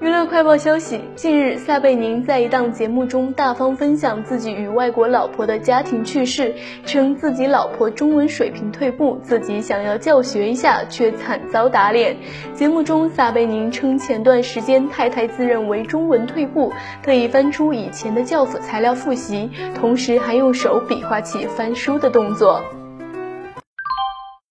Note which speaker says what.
Speaker 1: 娱乐快报消息近日撒贝宁在一档节目中大方分享自己与外国老婆的家庭趣事称自己老婆中文水平退步自己想要教学一下却惨遭打脸。节目中撒贝宁称前段时间太太自认为中文退步特意翻出以前的教辅材料复习同时还用手比划起翻书的动作。